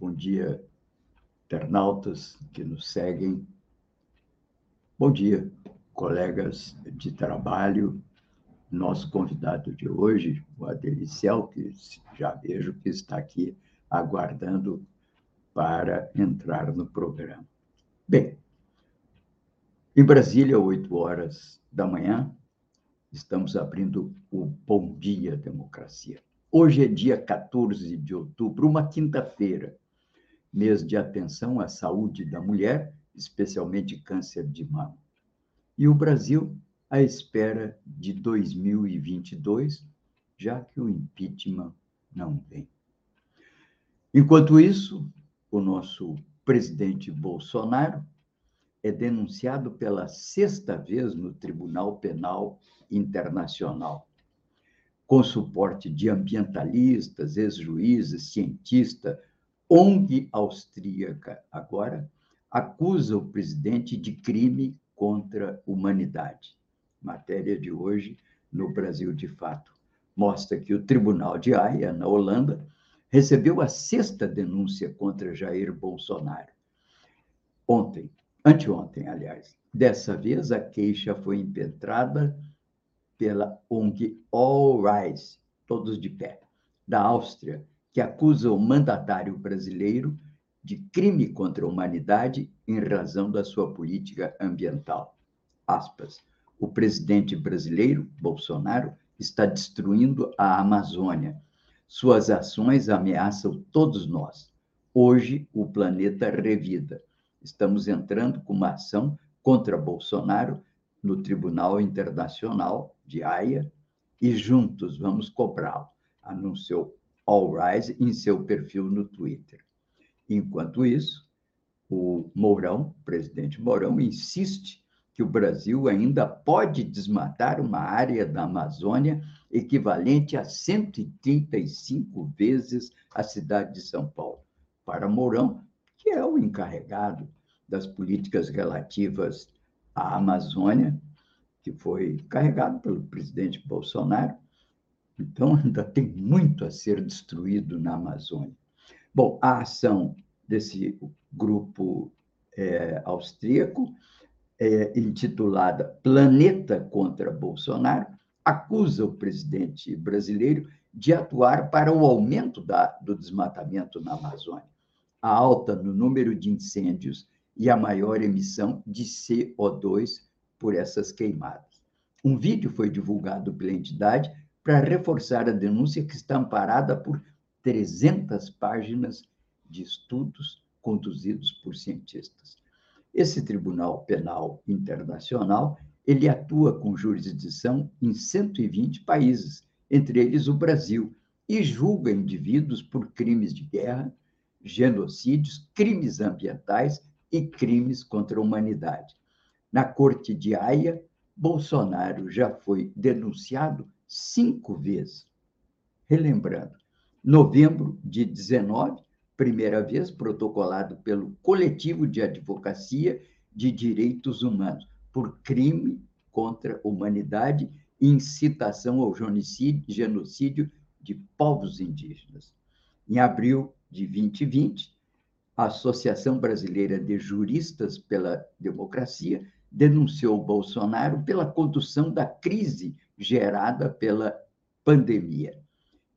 Bom dia, internautas que nos seguem. Bom dia, colegas de trabalho nosso convidado de hoje, o Adeliciel, que já vejo que está aqui aguardando para entrar no programa. Bem, em Brasília, 8 horas da manhã, estamos abrindo o Bom Dia Democracia. Hoje é dia 14 de outubro, uma quinta-feira, mês de atenção à saúde da mulher, especialmente câncer de mama. E o Brasil à espera de 2022, já que o impeachment não vem. Enquanto isso, o nosso presidente Bolsonaro é denunciado pela sexta vez no Tribunal Penal Internacional, com suporte de ambientalistas, ex-juízes, cientistas, ONG austríaca, agora, acusa o presidente de crime contra a humanidade matéria de hoje no Brasil de Fato. Mostra que o Tribunal de Haia, na Holanda, recebeu a sexta denúncia contra Jair Bolsonaro. Ontem, anteontem, aliás. Dessa vez, a queixa foi impetrada pela ONG All Rise, todos de pé, da Áustria, que acusa o mandatário brasileiro de crime contra a humanidade em razão da sua política ambiental. Aspas o presidente brasileiro, Bolsonaro, está destruindo a Amazônia. Suas ações ameaçam todos nós. Hoje, o planeta revida. Estamos entrando com uma ação contra Bolsonaro no Tribunal Internacional de Haia e juntos vamos cobrá-lo, anunciou All Rise em seu perfil no Twitter. Enquanto isso, o Mourão, presidente Mourão, insiste que o Brasil ainda pode desmatar uma área da Amazônia equivalente a 135 vezes a cidade de São Paulo. Para Mourão, que é o encarregado das políticas relativas à Amazônia, que foi carregado pelo presidente Bolsonaro, então ainda tem muito a ser destruído na Amazônia. Bom, a ação desse grupo é, austríaco é, intitulada Planeta contra Bolsonaro, acusa o presidente brasileiro de atuar para o aumento da, do desmatamento na Amazônia, a alta no número de incêndios e a maior emissão de CO2 por essas queimadas. Um vídeo foi divulgado pela entidade para reforçar a denúncia que está amparada por 300 páginas de estudos conduzidos por cientistas. Esse Tribunal Penal Internacional, ele atua com jurisdição em 120 países, entre eles o Brasil, e julga indivíduos por crimes de guerra, genocídios, crimes ambientais e crimes contra a humanidade. Na Corte de Haia, Bolsonaro já foi denunciado cinco vezes. Relembrando, novembro de 19, primeira vez protocolado pelo Coletivo de Advocacia de Direitos Humanos por crime contra a humanidade e incitação ao genocídio de povos indígenas. Em abril de 2020, a Associação Brasileira de Juristas pela Democracia denunciou Bolsonaro pela condução da crise gerada pela pandemia.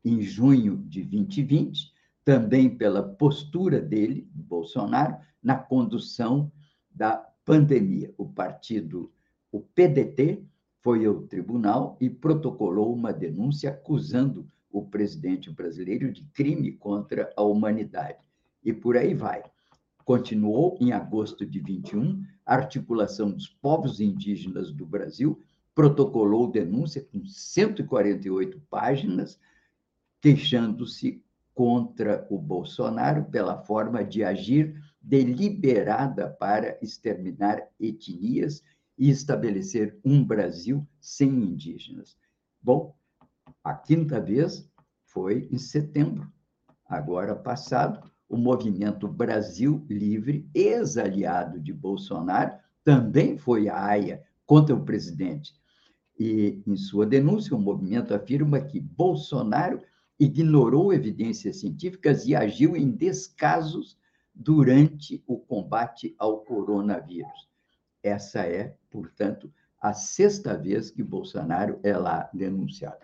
Em junho de 2020, também pela postura dele, Bolsonaro, na condução da pandemia. O partido, o PDT, foi ao tribunal e protocolou uma denúncia acusando o presidente brasileiro de crime contra a humanidade. E por aí vai. Continuou em agosto de 21, a articulação dos povos indígenas do Brasil protocolou denúncia com 148 páginas, queixando-se contra o Bolsonaro pela forma de agir deliberada para exterminar etnias e estabelecer um Brasil sem indígenas. Bom, a quinta vez foi em setembro, agora passado, o movimento Brasil Livre, ex-aliado de Bolsonaro, também foi à AIA contra o presidente. E, em sua denúncia, o movimento afirma que Bolsonaro ignorou evidências científicas e agiu em descasos durante o combate ao coronavírus. Essa é, portanto, a sexta vez que Bolsonaro é lá denunciado.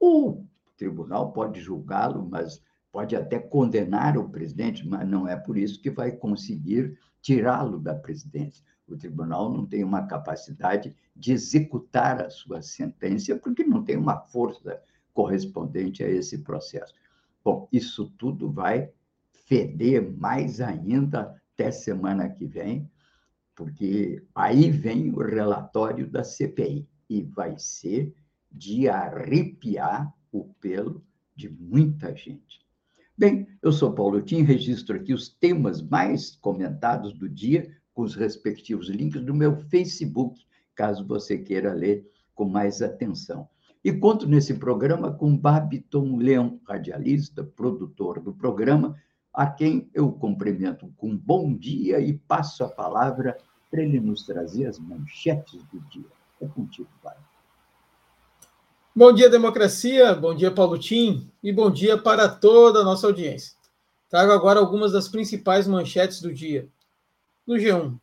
O tribunal pode julgá-lo, mas pode até condenar o presidente, mas não é por isso que vai conseguir tirá-lo da presidência. O tribunal não tem uma capacidade de executar a sua sentença, porque não tem uma força correspondente a esse processo. Bom, isso tudo vai feder mais ainda até semana que vem, porque aí vem o relatório da CPI e vai ser de arrepiar o pelo de muita gente. Bem, eu sou Paulo Tim, registro aqui os temas mais comentados do dia com os respectivos links do meu Facebook, caso você queira ler com mais atenção. E conto nesse programa com Babiton Leão, radialista, produtor do programa, a quem eu cumprimento com bom dia e passo a palavra para ele nos trazer as manchetes do dia. É contigo, Babiton. Bom dia, democracia. Bom dia, Paulo Tim. E bom dia para toda a nossa audiência. Trago agora algumas das principais manchetes do dia. No G1,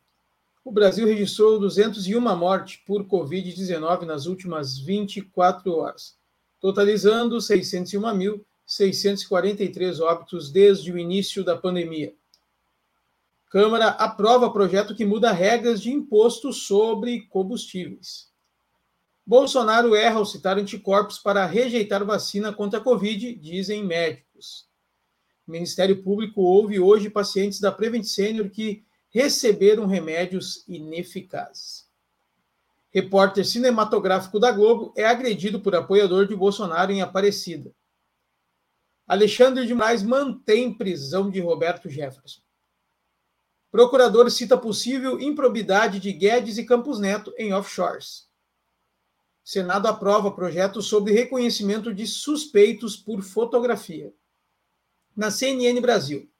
o Brasil registrou 201 mortes por Covid-19 nas últimas 24 horas, totalizando 601.643 óbitos desde o início da pandemia. Câmara aprova projeto que muda regras de imposto sobre combustíveis. Bolsonaro erra ao citar anticorpos para rejeitar vacina contra a Covid, dizem médicos. O Ministério Público ouve hoje pacientes da Prevent Senior que receberam remédios ineficazes. Repórter cinematográfico da Globo é agredido por apoiador de Bolsonaro em Aparecida. Alexandre de Moraes mantém prisão de Roberto Jefferson. Procurador cita possível improbidade de Guedes e Campos Neto em offshores. Senado aprova projeto sobre reconhecimento de suspeitos por fotografia. Na CNN Brasil.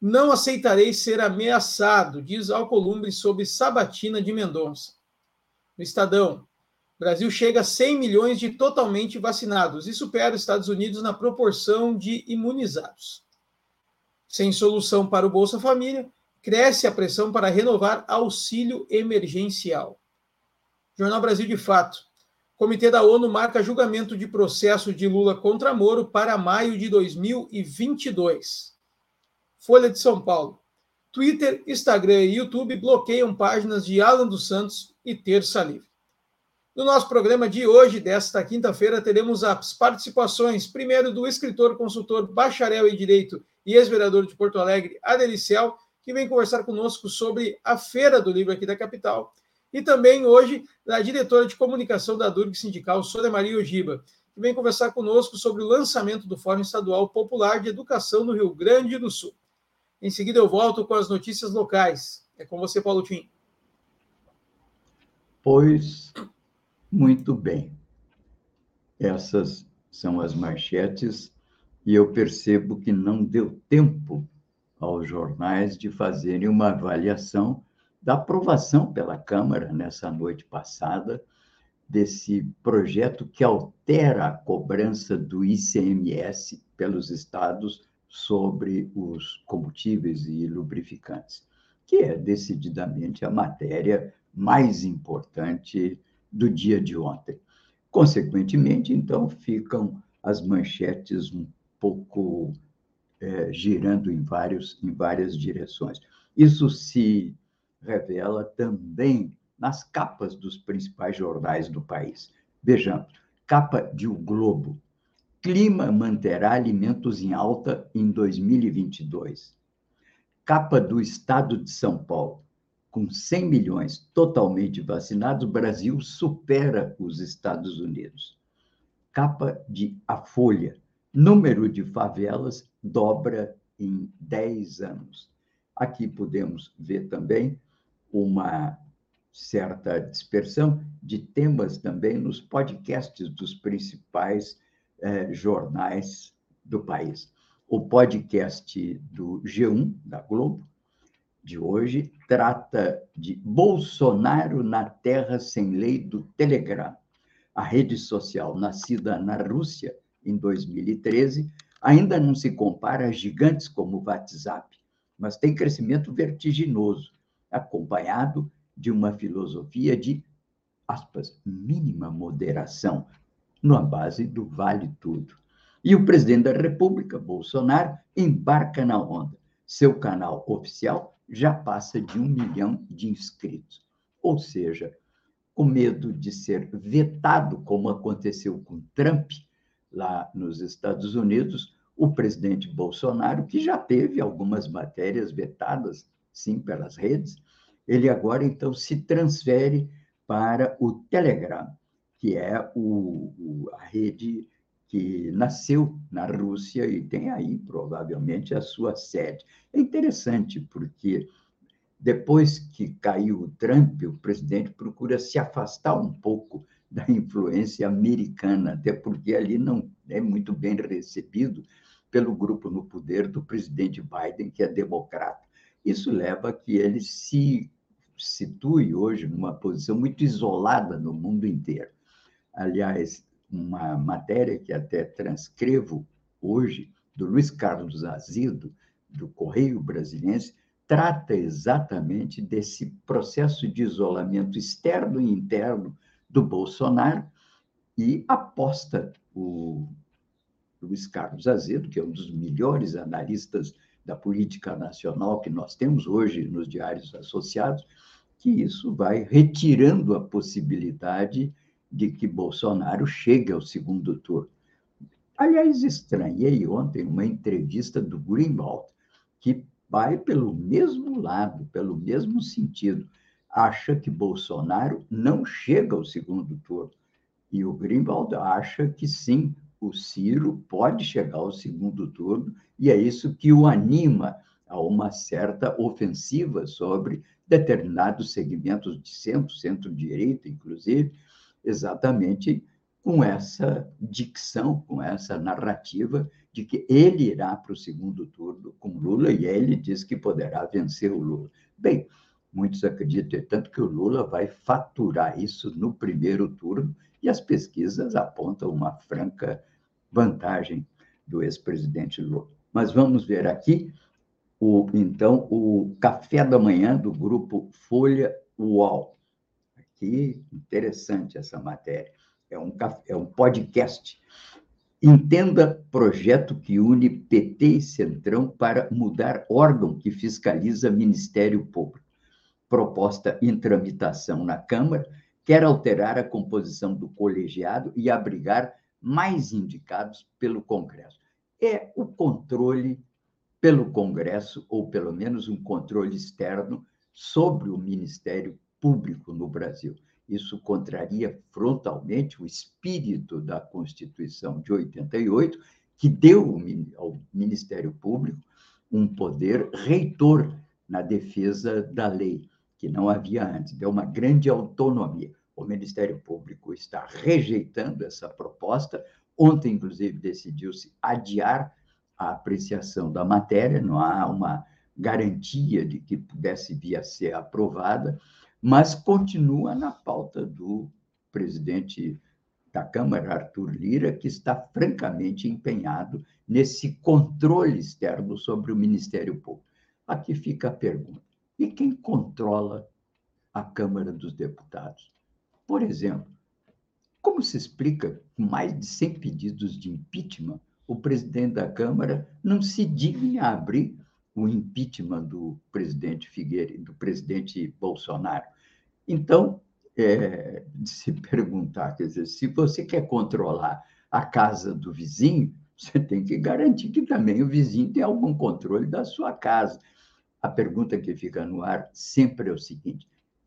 Não aceitarei ser ameaçado, diz Alcolumbre sobre Sabatina de Mendonça. No Estadão. Brasil chega a 100 milhões de totalmente vacinados e supera os Estados Unidos na proporção de imunizados. Sem solução para o Bolsa Família, cresce a pressão para renovar auxílio emergencial. Jornal Brasil de Fato. Comitê da ONU marca julgamento de processo de Lula contra Moro para maio de 2022. Folha de São Paulo. Twitter, Instagram e YouTube bloqueiam páginas de Alan dos Santos e Terça Livre. No nosso programa de hoje, desta quinta-feira, teremos as participações, primeiro do escritor, consultor, bacharel em Direito e ex-vereador de Porto Alegre, Adelicel, que vem conversar conosco sobre a Feira do Livro aqui da capital, e também hoje da diretora de comunicação da Durg Sindical, Sônia Maria Ogiba, que vem conversar conosco sobre o lançamento do Fórum Estadual Popular de Educação no Rio Grande do Sul. Em seguida, eu volto com as notícias locais. É com você, Paulo Tim. Pois, muito bem. Essas são as manchetes e eu percebo que não deu tempo aos jornais de fazerem uma avaliação da aprovação pela Câmara nessa noite passada desse projeto que altera a cobrança do ICMS pelos estados sobre os combustíveis e lubrificantes, que é decididamente a matéria mais importante do dia de ontem. Consequentemente, então, ficam as manchetes um pouco é, girando em, vários, em várias direções. Isso se revela também nas capas dos principais jornais do país. Vejamos, capa de O Globo. Clima manterá alimentos em alta em 2022. Capa do Estado de São Paulo. Com 100 milhões totalmente vacinados, o Brasil supera os Estados Unidos. Capa de A Folha. Número de favelas dobra em 10 anos. Aqui podemos ver também uma certa dispersão de temas também nos podcasts dos principais eh, jornais do país. O podcast do G1, da Globo, de hoje, trata de Bolsonaro na Terra Sem Lei do Telegram. A rede social, nascida na Rússia em 2013, ainda não se compara a gigantes como o WhatsApp, mas tem crescimento vertiginoso, acompanhado de uma filosofia de, aspas, mínima moderação, na base do vale tudo. E o presidente da República, Bolsonaro, embarca na onda. Seu canal oficial já passa de um milhão de inscritos. Ou seja, com medo de ser vetado, como aconteceu com Trump lá nos Estados Unidos, o presidente Bolsonaro, que já teve algumas matérias vetadas, sim, pelas redes, ele agora então se transfere para o Telegram, que é o, o, a rede que nasceu na Rússia e tem aí provavelmente a sua sede. É interessante porque depois que caiu o Trump, o presidente procura se afastar um pouco da influência americana, até porque ali não é muito bem recebido pelo grupo no poder do presidente Biden, que é democrata. Isso leva a que ele se situe hoje numa posição muito isolada no mundo inteiro. Aliás, uma matéria que até transcrevo hoje, do Luiz Carlos Azido, do Correio Brasiliense, trata exatamente desse processo de isolamento externo e interno do Bolsonaro e aposta o Luiz Carlos Azedo, que é um dos melhores analistas da política nacional que nós temos hoje nos diários associados, que isso vai retirando a possibilidade de que Bolsonaro chegue ao segundo turno. Aliás, estranhei ontem uma entrevista do Greenwald, que vai pelo mesmo lado, pelo mesmo sentido. Acha que Bolsonaro não chega ao segundo turno. E o Greenwald acha que sim, o Ciro pode chegar ao segundo turno, e é isso que o anima a uma certa ofensiva sobre determinados segmentos de centro, centro-direita, inclusive, exatamente com essa dicção, com essa narrativa de que ele irá para o segundo turno com Lula e ele diz que poderá vencer o Lula. Bem, muitos acreditam, tanto que o Lula vai faturar isso no primeiro turno e as pesquisas apontam uma franca vantagem do ex-presidente Lula. Mas vamos ver aqui, o, então, o café da manhã do grupo Folha UOL. Aqui, interessante essa matéria. É um, é um podcast. Entenda projeto que une PT e Centrão para mudar órgão que fiscaliza Ministério Público. Proposta em tramitação na Câmara quer alterar a composição do colegiado e abrigar mais indicados pelo Congresso. É o controle pelo Congresso, ou pelo menos um controle externo, sobre o Ministério Público no Brasil. Isso contraria frontalmente o espírito da Constituição de 88, que deu ao Ministério Público um poder reitor na defesa da lei, que não havia antes, deu uma grande autonomia. O Ministério Público está rejeitando essa proposta. Ontem, inclusive, decidiu-se adiar a apreciação da matéria, não há uma garantia de que pudesse vir a ser aprovada, mas continua na pauta do presidente da Câmara, Arthur Lira, que está francamente empenhado nesse controle externo sobre o Ministério Público. Aqui fica a pergunta: e quem controla a Câmara dos Deputados? Por exemplo, como se explica que mais de 100 pedidos de impeachment, o presidente da Câmara não se digna a abrir o impeachment do presidente Figueiredo, do presidente Bolsonaro? Então, é, de se perguntar, quer dizer, se você quer controlar a casa do vizinho, você tem que garantir que também o vizinho tem algum controle da sua casa. A pergunta que fica no ar sempre é o seguinte: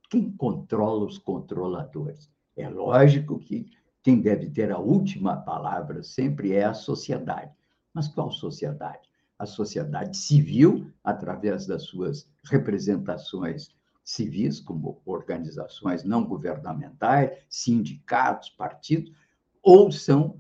quem controla os controladores. É lógico que quem deve ter a última palavra sempre é a sociedade. Mas qual sociedade? A sociedade civil, através das suas representações civis, como organizações não governamentais, sindicatos, partidos, ou são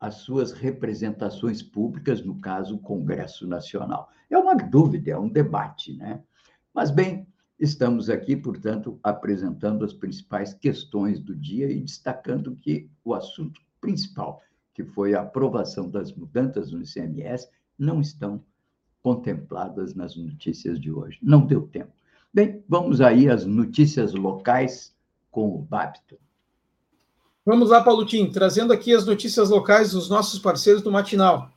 as suas representações públicas, no caso, o Congresso Nacional. É uma dúvida, é um debate, né? Mas, bem, estamos aqui, portanto, apresentando as principais questões do dia e destacando que o assunto principal, que foi a aprovação das mudanças no ICMS, não estão contempladas nas notícias de hoje. Não deu tempo. Bem, vamos aí às notícias locais com o Babito. Vamos lá, Paulotinho, trazendo aqui as notícias locais dos nossos parceiros do Matinal.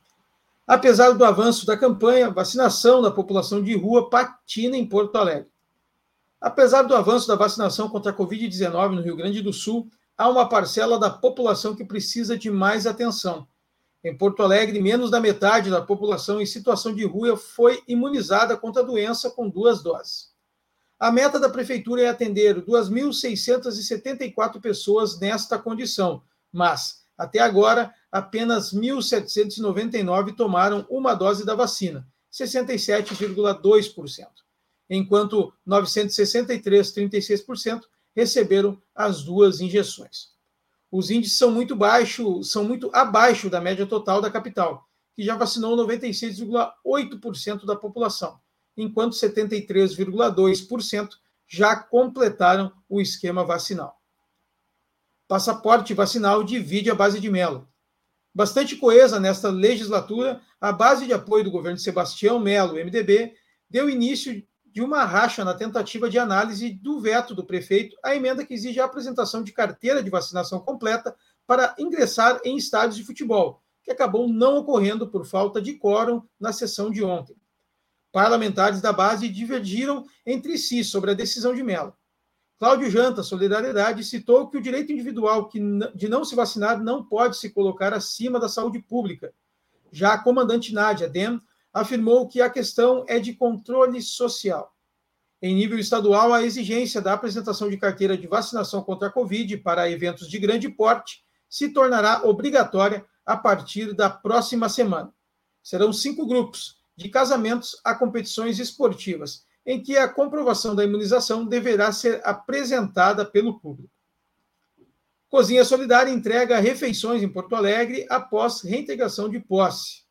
Apesar do avanço da campanha, vacinação da população de rua patina em Porto Alegre. Apesar do avanço da vacinação contra a Covid-19 no Rio Grande do Sul, há uma parcela da população que precisa de mais atenção. Em Porto Alegre, menos da metade da população em situação de rua foi imunizada contra a doença com duas doses. A meta da prefeitura é atender 2.674 pessoas nesta condição, mas, até agora, apenas 1.799 tomaram uma dose da vacina, 67,2%, enquanto 963, 36%, receberam as duas injeções. Os índices são muito baixos, são muito abaixo da média total da capital, que já vacinou 96,8% da população enquanto 73,2% já completaram o esquema vacinal. Passaporte vacinal divide a base de Melo. Bastante coesa nesta legislatura, a base de apoio do governo Sebastião Melo, MDB, deu início de uma racha na tentativa de análise do veto do prefeito à emenda que exige a apresentação de carteira de vacinação completa para ingressar em estádios de futebol, que acabou não ocorrendo por falta de quórum na sessão de ontem parlamentares da base divergiram entre si sobre a decisão de Mello. Cláudio Janta, Solidariedade, citou que o direito individual de não se vacinar não pode se colocar acima da saúde pública. Já a comandante Nádia Dem afirmou que a questão é de controle social. Em nível estadual, a exigência da apresentação de carteira de vacinação contra a Covid para eventos de grande porte se tornará obrigatória a partir da próxima semana. Serão cinco grupos, de casamentos a competições esportivas, em que a comprovação da imunização deverá ser apresentada pelo público. Cozinha Solidária entrega refeições em Porto Alegre após reintegração de posse.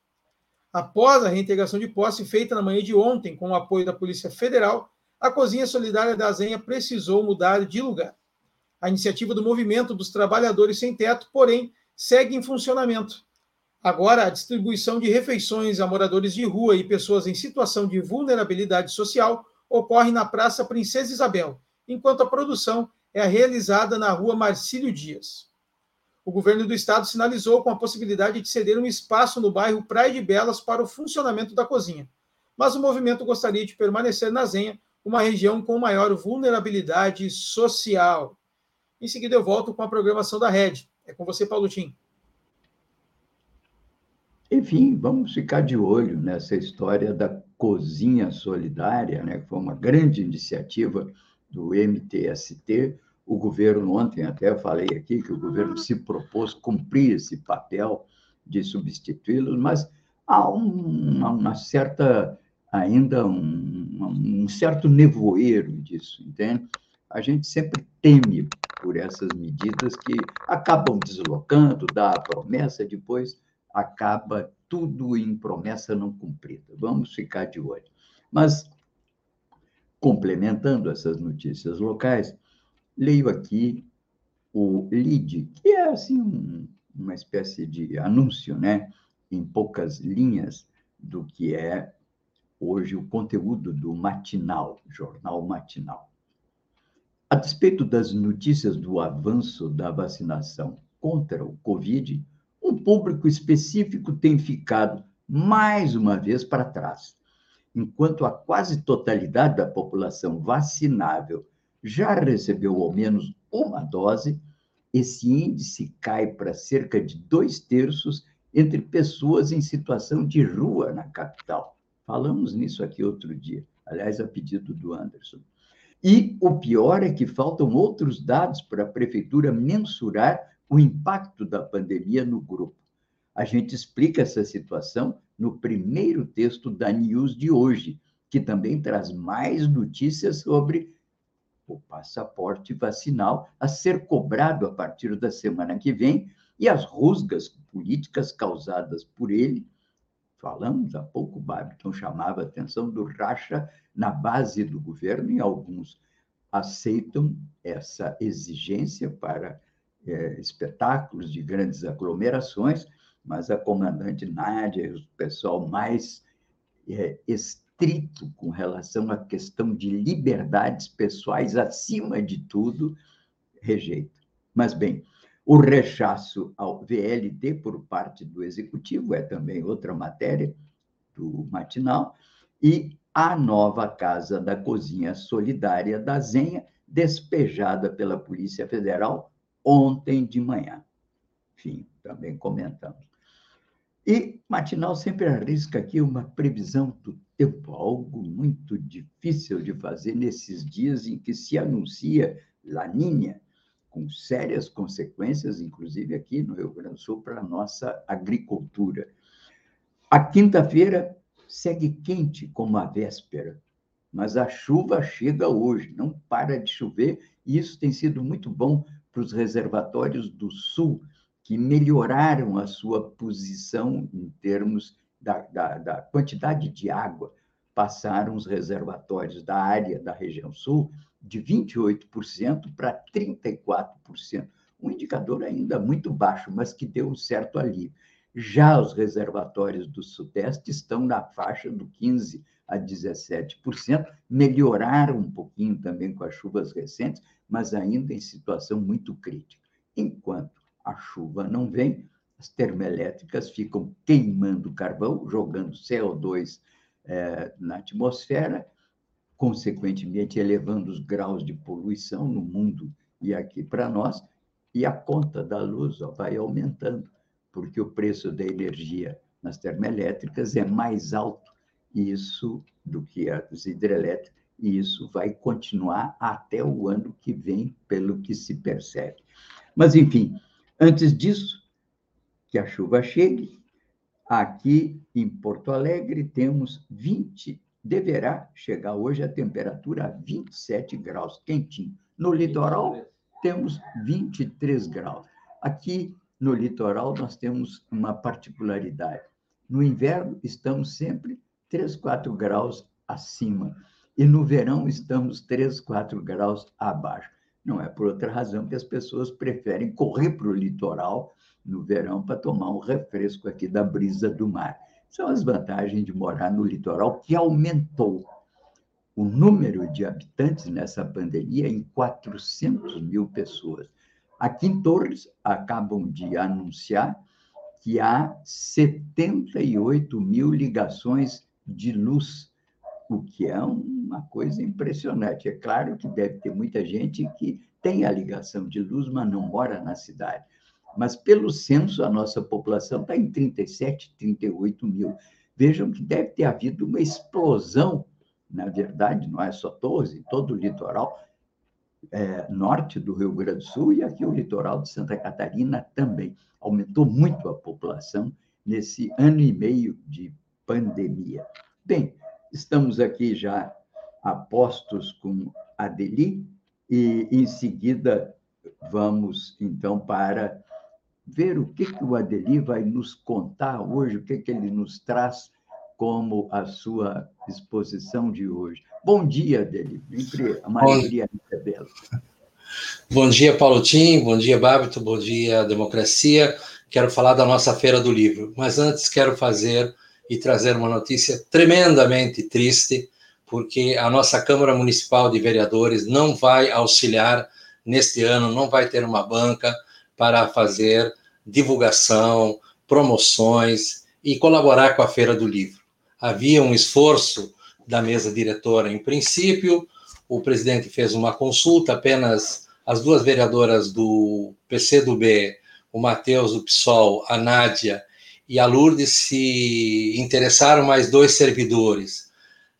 Após a reintegração de posse feita na manhã de ontem com o apoio da Polícia Federal, a Cozinha Solidária da Azenha precisou mudar de lugar. A iniciativa do Movimento dos Trabalhadores Sem Teto, porém, segue em funcionamento Agora, a distribuição de refeições a moradores de rua e pessoas em situação de vulnerabilidade social ocorre na Praça Princesa Isabel, enquanto a produção é realizada na Rua Marcílio Dias. O governo do estado sinalizou com a possibilidade de ceder um espaço no bairro Praia de Belas para o funcionamento da cozinha, mas o movimento gostaria de permanecer na Zenha, uma região com maior vulnerabilidade social. Em seguida, eu volto com a programação da Rede. É com você, Paulo Tim. Enfim, vamos ficar de olho nessa história da cozinha solidária, né, que foi uma grande iniciativa do MTST. O governo, ontem até falei aqui que o governo se propôs cumprir esse papel de substituí-los, mas há uma, uma certa, ainda um, um certo nevoeiro disso, entende? A gente sempre teme por essas medidas que acabam deslocando, dá a promessa, depois acaba tudo em promessa não cumprida. Vamos ficar de olho. Mas, complementando essas notícias locais, leio aqui o LID, que é assim um, uma espécie de anúncio, né, em poucas linhas do que é hoje o conteúdo do matinal, jornal matinal. A despeito das notícias do avanço da vacinação contra o Covid, um público específico tem ficado, mais uma vez, para trás. Enquanto a quase totalidade da população vacinável já recebeu ao menos uma dose, esse índice cai para cerca de dois terços entre pessoas em situação de rua na capital. Falamos nisso aqui outro dia, aliás, a pedido do Anderson. E o pior é que faltam outros dados para a prefeitura mensurar o impacto da pandemia no grupo. A gente explica essa situação no primeiro texto da News de hoje, que também traz mais notícias sobre o passaporte vacinal a ser cobrado a partir da semana que vem e as rusgas políticas causadas por ele. Falamos há pouco, Babiton chamava a atenção do racha na base do governo e alguns aceitam essa exigência para é, espetáculos de grandes aglomerações, mas a comandante Nádia e o pessoal mais é, estrito com relação à questão de liberdades pessoais, acima de tudo, rejeita. Mas, bem, o rechaço ao VLT por parte do Executivo é também outra matéria do matinal, e a nova Casa da Cozinha Solidária da Zenha, despejada pela Polícia Federal ontem de manhã. Enfim, também comentamos. E Matinal sempre arrisca aqui uma previsão do tempo, algo muito difícil de fazer nesses dias em que se anuncia Laninha, com sérias consequências, inclusive aqui no Rio Grande do Sul, para a nossa agricultura. A quinta-feira segue quente como a véspera, mas a chuva chega hoje, não para de chover, e isso tem sido muito bom para os reservatórios do sul, que melhoraram a sua posição em termos da, da, da quantidade de água. Passaram os reservatórios da área da região sul de 28% para 34%. Um indicador ainda muito baixo, mas que deu um certo alívio. Já os reservatórios do Sudeste estão na faixa do 15% a 17%, melhoraram um pouquinho também com as chuvas recentes, mas ainda em situação muito crítica. Enquanto a chuva não vem, as termoelétricas ficam queimando carvão, jogando CO2 é, na atmosfera, consequentemente elevando os graus de poluição no mundo e aqui para nós, e a conta da luz ó, vai aumentando, porque o preço da energia nas termoelétricas é mais alto isso do que as hidrelétricas, e isso vai continuar até o ano que vem, pelo que se percebe. Mas, enfim, antes disso, que a chuva chegue, aqui em Porto Alegre temos 20, deverá chegar hoje a temperatura a 27 graus, quentinho. No litoral, temos 23 graus. Aqui no litoral, nós temos uma particularidade. No inverno, estamos sempre 3, 4 graus acima e no verão estamos 3, 4 graus abaixo. Não é por outra razão que as pessoas preferem correr para o litoral no verão para tomar um refresco aqui da brisa do mar. São as vantagens de morar no litoral, que aumentou o número de habitantes nessa pandemia em 400 mil pessoas. Aqui em Torres, acabam de anunciar que há 78 mil ligações de luz o que é uma coisa impressionante. É claro que deve ter muita gente que tem a ligação de luz, mas não mora na cidade. Mas, pelo censo, a nossa população está em 37, 38 mil. Vejam que deve ter havido uma explosão, na verdade, não é só Torres, em todo o litoral é, norte do Rio Grande do Sul e aqui o litoral de Santa Catarina também. Aumentou muito a população nesse ano e meio de pandemia. Bem, Estamos aqui já a postos com a Deli e, em seguida, vamos, então, para ver o que, que o Adeli vai nos contar hoje, o que, que ele nos traz como a sua exposição de hoje. Bom dia, Adeli. Sempre a maioria é bela. Bom dia, Paulo Tim. Bom dia, Bábito. Bom dia, Democracia. Quero falar da nossa Feira do Livro. Mas antes, quero fazer e trazer uma notícia tremendamente triste, porque a nossa Câmara Municipal de Vereadores não vai auxiliar neste ano, não vai ter uma banca para fazer divulgação, promoções e colaborar com a Feira do Livro. Havia um esforço da mesa diretora em princípio, o presidente fez uma consulta, apenas as duas vereadoras do PCdoB, o Matheus do PSOL, a Nádia e a Lourdes se interessaram mais dois servidores.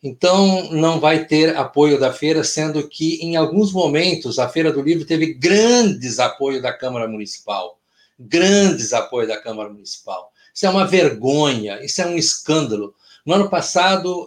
Então, não vai ter apoio da feira, sendo que, em alguns momentos, a Feira do Livro teve grandes apoio da Câmara Municipal. grandes apoios da Câmara Municipal. Isso é uma vergonha, isso é um escândalo. No ano passado,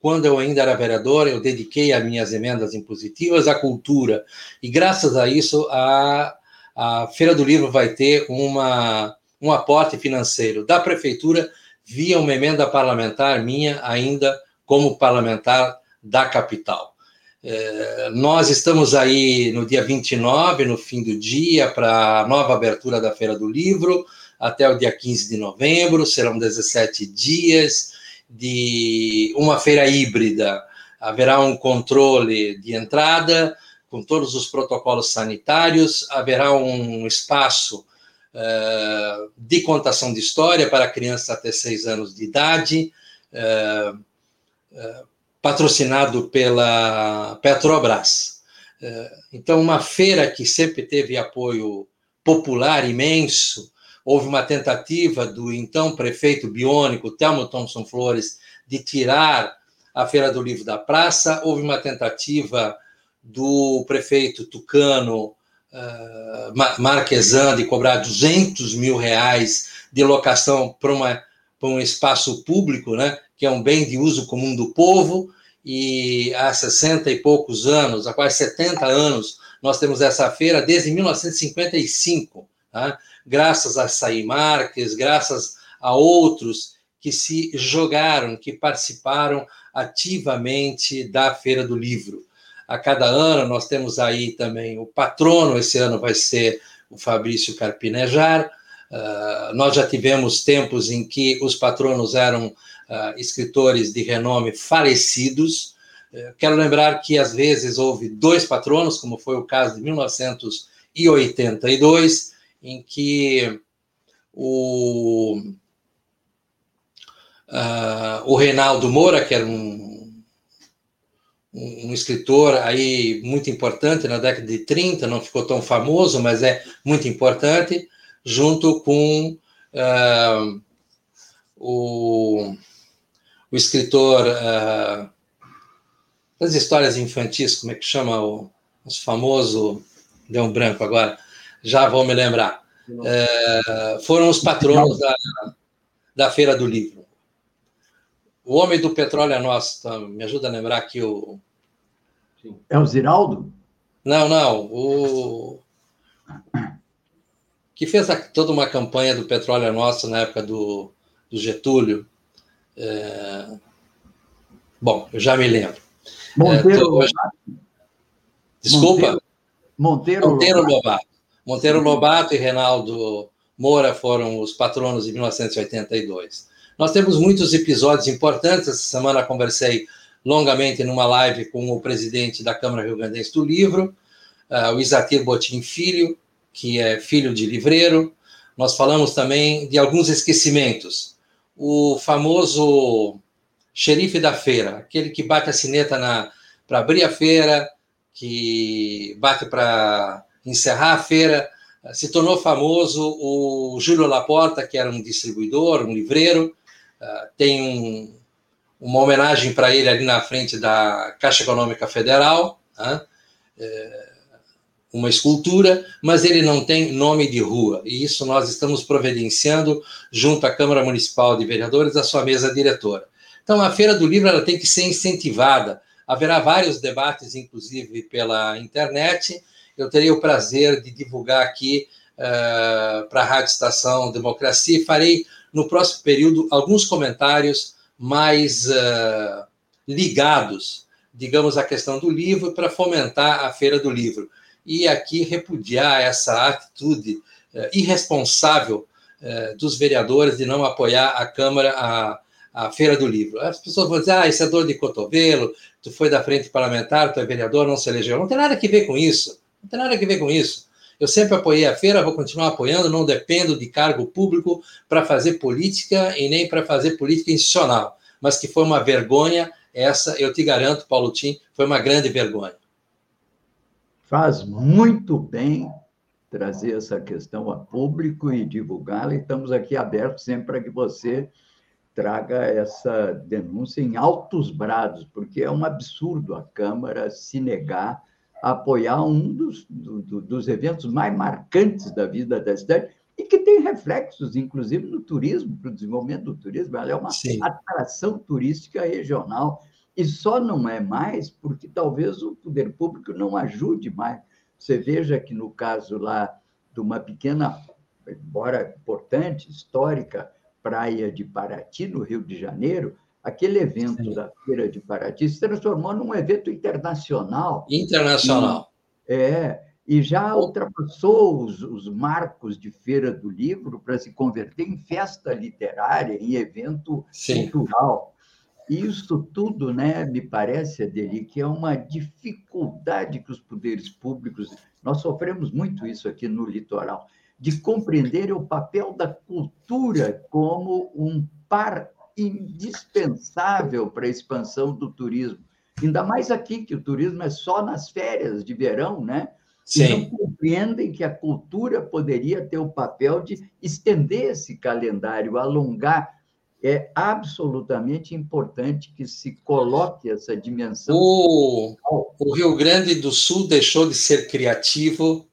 quando eu ainda era vereador, eu dediquei as minhas emendas impositivas à cultura. E graças a isso, a, a Feira do Livro vai ter uma, um aporte financeiro da prefeitura via uma emenda parlamentar minha, ainda como parlamentar da capital. É, nós estamos aí no dia 29, no fim do dia, para a nova abertura da Feira do Livro, até o dia 15 de novembro, serão 17 dias de uma feira híbrida. Haverá um controle de entrada, com todos os protocolos sanitários, haverá um espaço uh, de contação de história para crianças até seis anos de idade, uh, patrocinado pela Petrobras. então, uma feira que sempre teve apoio popular imenso, houve uma tentativa do então prefeito biônico, Telmo Thompson Flores, de tirar a Feira do Livro da praça, houve uma tentativa do prefeito tucano uh, Marquesan de cobrar 200 mil reais de locação para, para um espaço público, né, que é um bem de uso comum do povo, e há 60 e poucos anos, há quase 70 anos, nós temos essa feira desde 1955. Tá? graças a Saí Marques, graças a outros que se jogaram, que participaram ativamente da Feira do Livro. A cada ano nós temos aí também o patrono, esse ano vai ser o Fabrício Carpinejar. Uh, nós já tivemos tempos em que os patronos eram uh, escritores de renome falecidos. Uh, quero lembrar que às vezes houve dois patronos, como foi o caso de 1982, em que o, uh, o Reinaldo Moura, que era um, um, escritor aí muito importante na década de 30, não ficou tão famoso, mas é muito importante, junto com uh, o, o escritor uh, das histórias infantis, como é que chama o, o famoso, deu um branco agora, já vou me lembrar. É, foram os patronos da, da Feira do Livro. O Homem do Petróleo é nosso, tá? me ajuda a lembrar aqui o. É o Ziraldo? Não, não. O. Que fez a, toda uma campanha do Petróleo é Nosso na época do, do Getúlio. É... Bom, eu já me lembro. Monteiro é, tô... Desculpa? Monteiro, Monteiro Lobato. Monteiro Lobato e Reinaldo Moura foram os patronos de 1982. Nós temos muitos episódios importantes. Essa semana conversei longamente numa live com o presidente da Câmara Rio Grandense do Livro, uh, o Isatir Botim Filho, que é filho de livreiro. Nós falamos também de alguns esquecimentos. O famoso xerife da feira, aquele que bate a sineta para abrir a feira, que bate para encerrar a feira, se tornou famoso o Júlio Laporta, que era um distribuidor, um livreiro, ah, tem um, uma homenagem para ele ali na frente da Caixa Econômica Federal, né? é, uma escultura, mas ele não tem nome de rua, e isso nós estamos providenciando junto à Câmara Municipal de Vereadores, a sua mesa diretora. Então, a Feira do Livro ela tem que ser incentivada, haverá vários debates, inclusive pela internet, eu terei o prazer de divulgar aqui uh, para a Rádio Estação Democracia e farei no próximo período alguns comentários mais uh, ligados, digamos, à questão do livro para fomentar a Feira do Livro. E aqui repudiar essa atitude uh, irresponsável dos vereadores de não apoiar a Câmara, a, a Feira do Livro. As pessoas vão dizer, ah, isso é dor de cotovelo, tu foi da frente parlamentar, tu é vereador, não se elegeu. Não tem nada a ver com isso. Não tem nada a ver com isso. Eu sempre apoiei a feira, vou continuar apoiando, não dependo de cargo público para fazer política e nem para fazer política institucional. Mas que foi uma vergonha, essa, eu te garanto, Paulo Tim, foi uma grande vergonha. Faz muito bem trazer essa questão a público e divulgá-la, e estamos aqui abertos sempre para que você traga essa denúncia em altos brados, porque é um absurdo a Câmara se negar apoiar um dos, do, dos eventos mais marcantes da vida da cidade, e que tem reflexos, inclusive, no turismo, para o desenvolvimento do turismo. Ela é uma Sim. atração turística regional. E só não é mais porque talvez o poder público não ajude mais. Você veja que no caso lá de uma pequena, embora importante, histórica, praia de Paraty, no Rio de Janeiro, aquele evento Sim. da Feira de Paraty se transformou num evento internacional. Internacional. E, é, e já ultrapassou os, os marcos de Feira do Livro para se converter em festa literária, em evento Sim. cultural. Isso tudo, né, me parece, Adeli, que é uma dificuldade que os poderes públicos, nós sofremos muito isso aqui no litoral, de compreender o papel da cultura como um par indispensável para a expansão do turismo. Ainda mais aqui, que o turismo é só nas férias de verão, né? Sim. E não compreendem que a cultura poderia ter o papel de estender esse calendário, alongar. É absolutamente importante que se coloque essa dimensão. O, o Rio Grande do Sul deixou de ser criativo,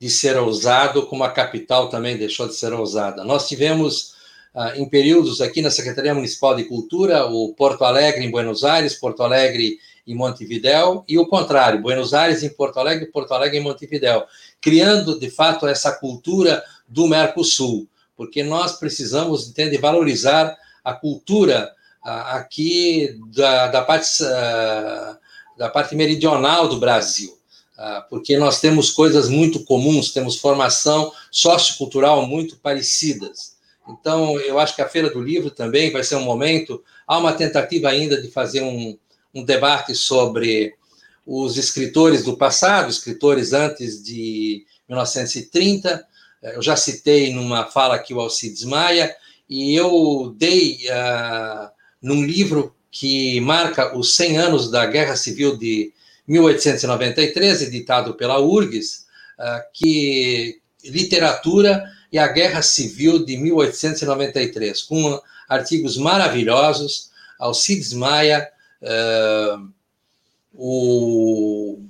de ser ousado, como a capital também deixou de ser ousada. Nós tivemos, ah, em períodos aqui na Secretaria Municipal de Cultura, o Porto Alegre em Buenos Aires, Porto Alegre em Montevidéu, e o contrário, Buenos Aires em Porto Alegre, Porto Alegre em Montevidéu, criando, de fato, essa cultura do Mercosul, porque nós precisamos, entende, valorizar a cultura aqui da, da, parte, da parte meridional do Brasil, porque nós temos coisas muito comuns, temos formação sociocultural muito parecidas. Então, eu acho que a Feira do Livro também vai ser um momento, há uma tentativa ainda de fazer um, um debate sobre os escritores do passado, escritores antes de 1930. Eu já citei numa fala aqui o Alcides Maia, e eu dei uh, num livro que marca os 100 anos da Guerra Civil de 1893, editado pela URGS, uh, que literatura e a Guerra Civil de 1893, com artigos maravilhosos. Alcides Maia Uh, o,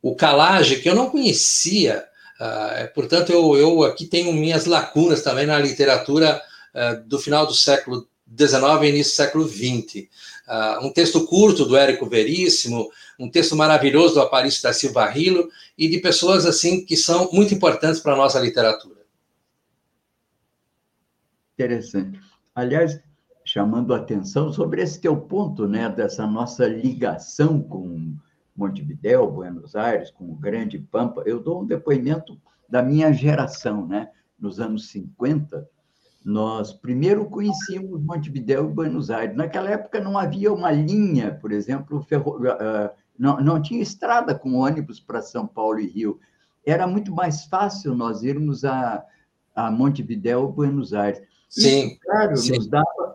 o Calage, que eu não conhecia, uh, portanto, eu, eu aqui tenho minhas lacunas também na literatura uh, do final do século XIX e início do século XX. Uh, um texto curto do Érico Veríssimo, um texto maravilhoso do Aparício da Silva Rilo e de pessoas assim que são muito importantes para a nossa literatura. Interessante. Aliás, chamando a atenção sobre esse teu ponto, né, dessa nossa ligação com Montevidéu, Buenos Aires, com o Grande Pampa. Eu dou um depoimento da minha geração, né? Nos anos 50, nós primeiro conhecíamos Montevidéu e Buenos Aires. Naquela época não havia uma linha, por exemplo, ferro... Ah, não, não tinha estrada com ônibus para São Paulo e Rio. Era muito mais fácil nós irmos a, a Montevidéu ou Buenos Aires. Sim, Isso, claro, sim. nos dava,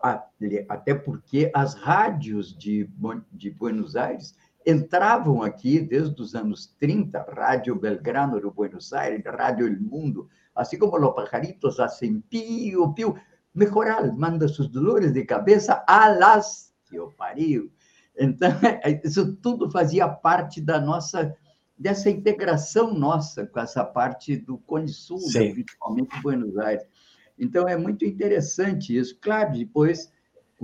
até porque as rádios de, de Buenos Aires entravam aqui desde os anos 30, Rádio Belgrano de Buenos Aires, Rádio El Mundo, assim como os pajaritos hacen pio, pio, Mejoral manda seus dolores de cabeça a las que eu pariu. Então, isso tudo fazia parte da nossa, dessa integração nossa com essa parte do Cone Sul, né, principalmente Buenos Aires. Então, é muito interessante isso. Claro, depois,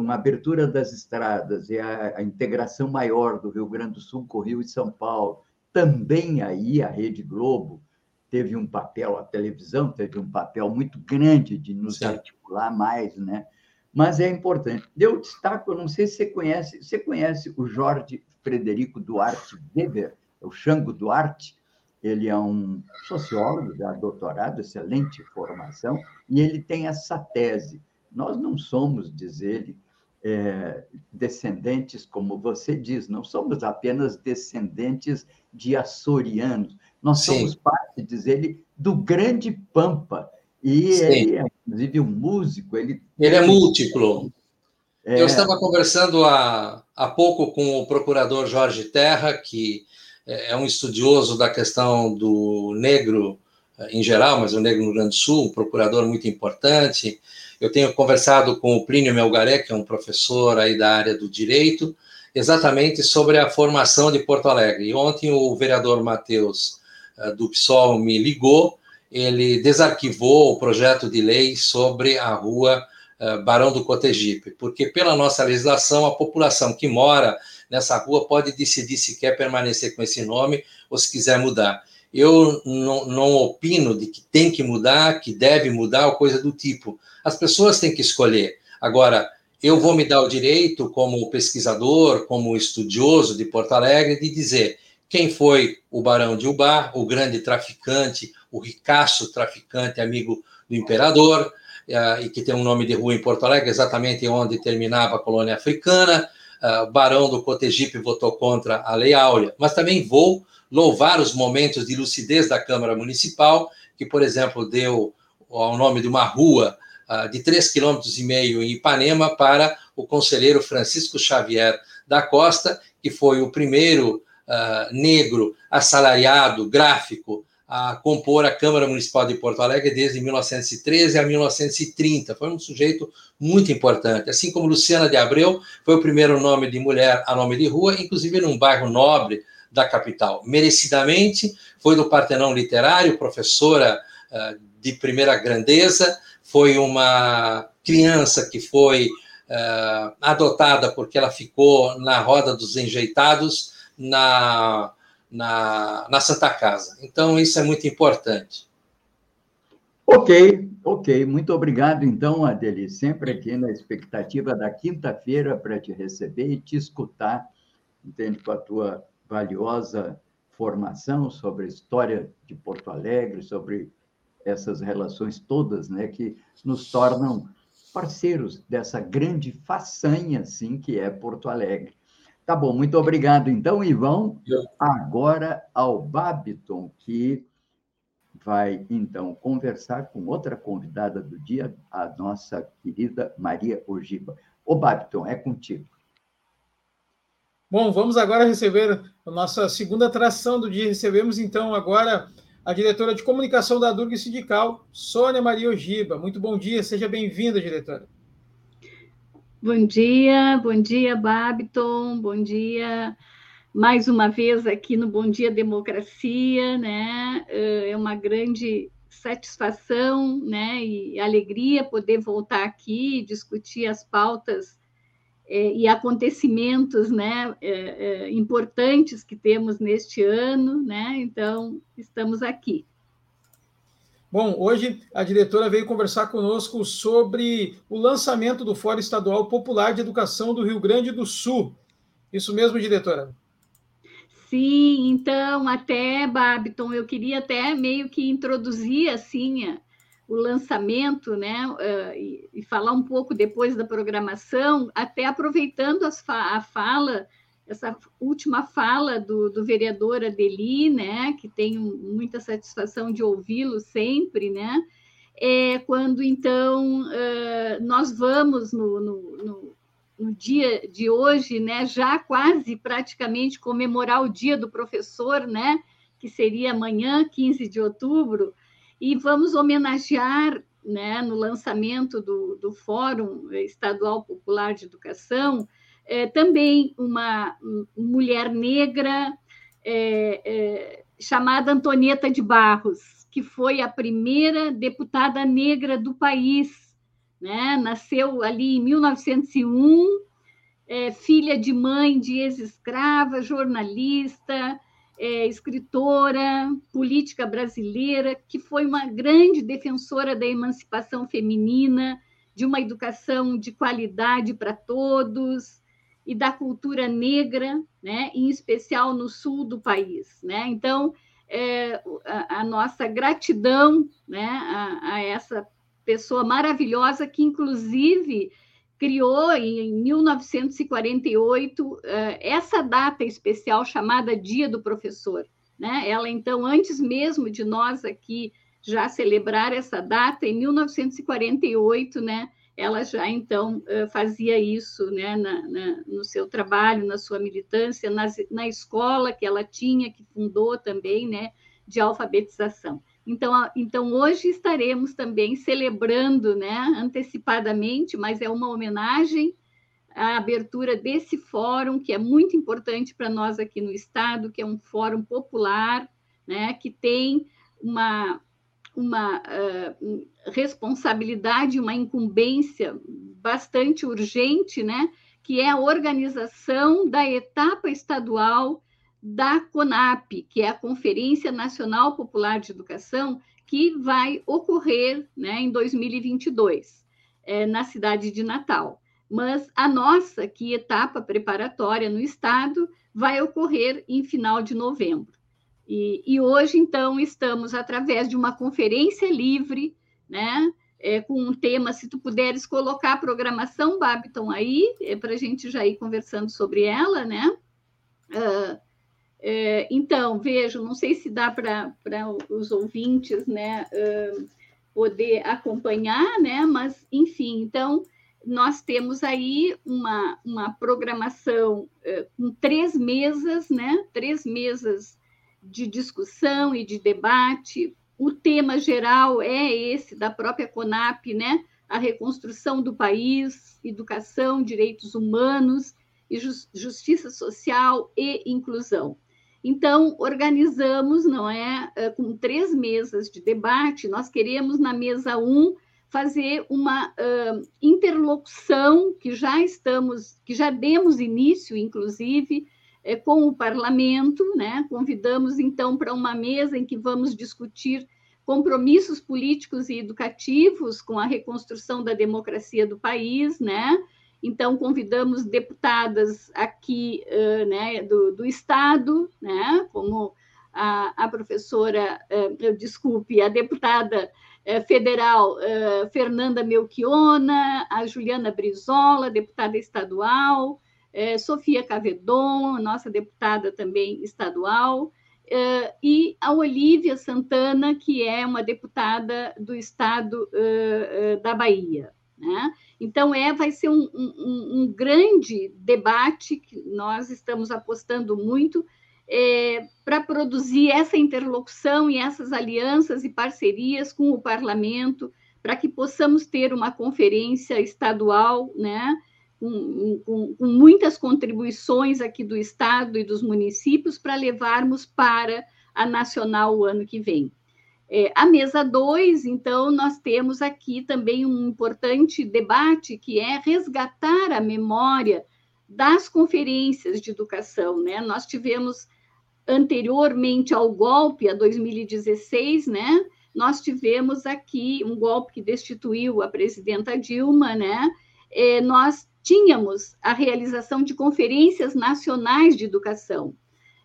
com a abertura das estradas e a, a integração maior do Rio Grande do Sul com o Rio e São Paulo, também aí a Rede Globo teve um papel, a televisão teve um papel muito grande de nos Sim. articular mais, né? Mas é importante. Eu destaco, eu não sei se você conhece, você conhece o Jorge Frederico Duarte Weber, é o Xango Duarte, ele é um sociólogo, já doutorado, excelente formação, e ele tem essa tese. Nós não somos, diz ele, é, descendentes, como você diz, não somos apenas descendentes de açorianos, nós Sim. somos parte, diz ele, do grande Pampa. E Sim. ele é, inclusive, um músico. Ele, ele é múltiplo. É... Eu estava conversando há, há pouco com o procurador Jorge Terra, que é, é um estudioso da questão do negro em geral, mas o negro no Grande Sul, um procurador muito importante. Eu tenho conversado com o Plínio Melgaré, que é um professor aí da área do direito, exatamente sobre a formação de Porto Alegre. E ontem o vereador Matheus eh, do PSOL me ligou ele desarquivou o projeto de lei sobre a rua uh, Barão do Cotegipe, porque pela nossa legislação, a população que mora nessa rua pode decidir se quer permanecer com esse nome ou se quiser mudar. Eu não, não opino de que tem que mudar, que deve mudar, ou coisa do tipo. As pessoas têm que escolher. Agora, eu vou me dar o direito, como pesquisador, como estudioso de Porto Alegre, de dizer quem foi o Barão de Ubá, o grande traficante, o ricaço traficante, amigo do imperador, eh, e que tem um nome de rua em Porto Alegre, exatamente onde terminava a colônia africana. Eh, o Barão do Cotegipe votou contra a Lei Áurea, mas também vou louvar os momentos de lucidez da Câmara Municipal, que, por exemplo, deu ao nome de uma rua uh, de 3,5 km em Ipanema para o conselheiro Francisco Xavier da Costa, que foi o primeiro uh, negro assalariado gráfico a compor a Câmara Municipal de Porto Alegre desde 1913 a 1930. Foi um sujeito muito importante. Assim como Luciana de Abreu foi o primeiro nome de mulher a nome de rua, inclusive num bairro nobre da capital. Merecidamente, foi do Partenão Literário, professora uh, de primeira grandeza, foi uma criança que foi uh, adotada porque ela ficou na roda dos enjeitados na, na, na Santa Casa. Então, isso é muito importante. Ok, ok. Muito obrigado, então, Adeli. Sempre aqui na expectativa da quinta-feira para te receber e te escutar, entende, com a tua valiosa formação sobre a história de Porto Alegre, sobre essas relações todas, né, que nos tornam parceiros dessa grande façanha, assim, que é Porto Alegre. Tá bom, muito obrigado. Então, Ivan, agora ao Babiton, que vai, então, conversar com outra convidada do dia, a nossa querida Maria Ogiba. Ô, Babiton, é contigo. Bom, vamos agora receber a nossa segunda atração do dia. Recebemos então agora a diretora de comunicação da Durga Sindical, Sônia Maria Ogiba. Muito bom dia, seja bem-vinda, diretora. Bom dia, bom dia, Babiton, bom dia. Mais uma vez aqui no Bom Dia Democracia, né? É uma grande satisfação, né, e alegria poder voltar aqui e discutir as pautas e acontecimentos né, é, é, importantes que temos neste ano, né? Então, estamos aqui. Bom, hoje a diretora veio conversar conosco sobre o lançamento do Fórum Estadual Popular de Educação do Rio Grande do Sul. Isso mesmo, diretora? Sim, então, até, Babiton, eu queria até meio que introduzir, assim, o lançamento, né, uh, e, e, falar um pouco depois da programação, até aproveitando fa a fala, essa última fala do, do vereador Adeli, né, que tenho muita satisfação de ouvi-lo sempre, né, é quando então uh, nós vamos no, no, no, no dia de hoje, né, já quase praticamente comemorar o dia do professor, né, que seria amanhã, 15 de outubro, e vamos homenagear, né, no lançamento do, do Fórum Estadual Popular de Educação, é, também uma mulher negra é, é, chamada Antonieta de Barros, que foi a primeira deputada negra do país. Né? Nasceu ali em 1901, é, filha de mãe de ex-escrava, jornalista, é, escritora, política brasileira, que foi uma grande defensora da emancipação feminina, de uma educação de qualidade para todos e da cultura negra, né, em especial no sul do país. Né? Então, é, a, a, nossa gratidão né, a, a essa pessoa maravilhosa que, inclusive, criou em 1948 eh, essa data especial chamada Dia do Professor. Né? Ela, então, antes mesmo de nós aqui já celebrar essa data, em 1948, né, ela já então eh, fazia isso né, na, na, no seu trabalho, na sua militância, na, na escola que ela tinha, que fundou também, né, de alfabetização. Então, então hoje estaremos também celebrando, né, antecipadamente, mas é uma homenagem à abertura desse fórum que é muito importante para nós aqui no estado, que é um fórum popular, né, que tem uma uma uh, responsabilidade, uma incumbência bastante urgente, né? Que é a organização da etapa estadual da CONAP, que é a Conferência Nacional Popular de Educação, que vai ocorrer né, em 2022, é, na cidade de Natal. Mas a nossa, que etapa preparatória no Estado, vai ocorrer em final de novembro. E, e hoje, então, estamos através de uma conferência livre, né? É, com um tema, se tu puderes colocar a programação, Babiton, aí, é, para a gente já ir conversando sobre ela, né? Uh, é, então, vejo, não sei se dá para os ouvintes né, uh, poder acompanhar, né, mas, enfim, então, nós temos aí uma, uma programação uh, com três mesas, né, três mesas de discussão e de debate. O tema geral é esse da própria CONAP, né, a reconstrução do país, educação, direitos humanos e justiça social e inclusão. Então, organizamos, não é, eh, com três mesas de debate. Nós queremos, na mesa 1, um, fazer uma uh, interlocução que já estamos, que já demos início, inclusive, é, com o parlamento, né? Convidamos, então, para uma mesa em que vamos discutir compromissos políticos e educativos com a reconstrução da democracia do país, né? Então, convidamos deputadas aqui uh, né, do, do, Estado, né, como a, a professora, uh, desculpe, a deputada uh, federal Fernanda Melchiona, a Juliana Brizola, deputada estadual, Sofia Cavedon, nossa deputada também estadual, e a Olívia Santana, que é uma deputada do estado da Bahia. Né? Então, é, vai ser um, um, um, grande debate que nós estamos apostando muito é, para produzir essa interlocução e essas alianças e parcerias com o parlamento, para que possamos ter uma conferência estadual, né? Com, com, com muitas contribuições aqui do Estado e dos municípios para levarmos para a nacional o ano que vem. É, a mesa 2, então, nós temos aqui também um importante debate que é resgatar a memória das conferências de educação, né? Nós tivemos anteriormente ao golpe, a 2016, né? Nós tivemos aqui um golpe que destituiu a presidenta Dilma, né? É, nós tínhamos a realização de conferências nacionais de educação.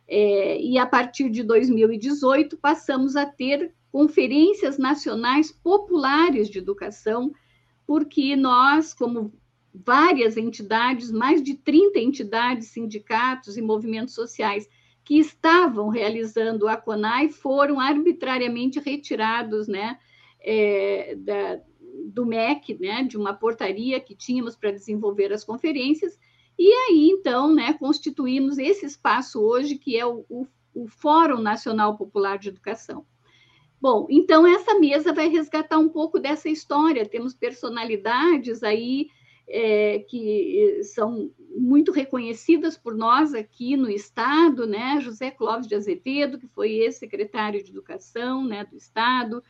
É, e a partir de 2018 passamos a ter conferências nacionais populares de educação, porque nós, como várias entidades, mais de 30 entidades, sindicatos e movimentos sociais que estavam realizando a CONAI foram arbitrariamente retirados né, é, da, do MEC, né, de uma portaria que tínhamos para desenvolver as conferências, e aí, então, né, constituímos esse espaço hoje, que é o, o, o Fórum Nacional Popular de Educação. Bom, então essa mesa vai resgatar um pouco dessa história. Temos personalidades aí é, que são muito reconhecidas por nós aqui no Estado, né? José Clóvis de Azevedo, que foi ex-secretário de Educação né, do Estado,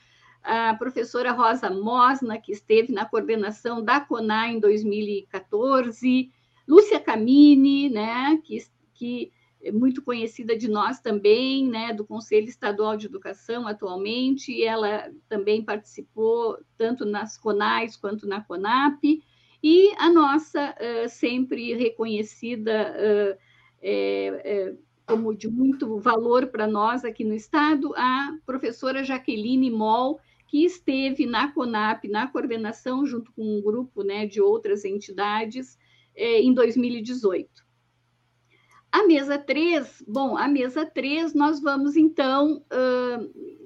a professora Rosa Mosna, que esteve na coordenação da CONA em 2014, Lúcia Camini, né, que, que muito conhecida de nós também, né, do Conselho Estadual de Educação atualmente, e ela também participou tanto nas CONAIS quanto na CONAP, e a nossa uh, sempre reconhecida uh, é, como de muito valor para nós aqui no Estado, a professora Jaqueline Moll, que esteve na CONAP, na coordenação, junto com um grupo né, de outras entidades, em 2018. A mesa 3, bom, a mesa 3, nós vamos então uh,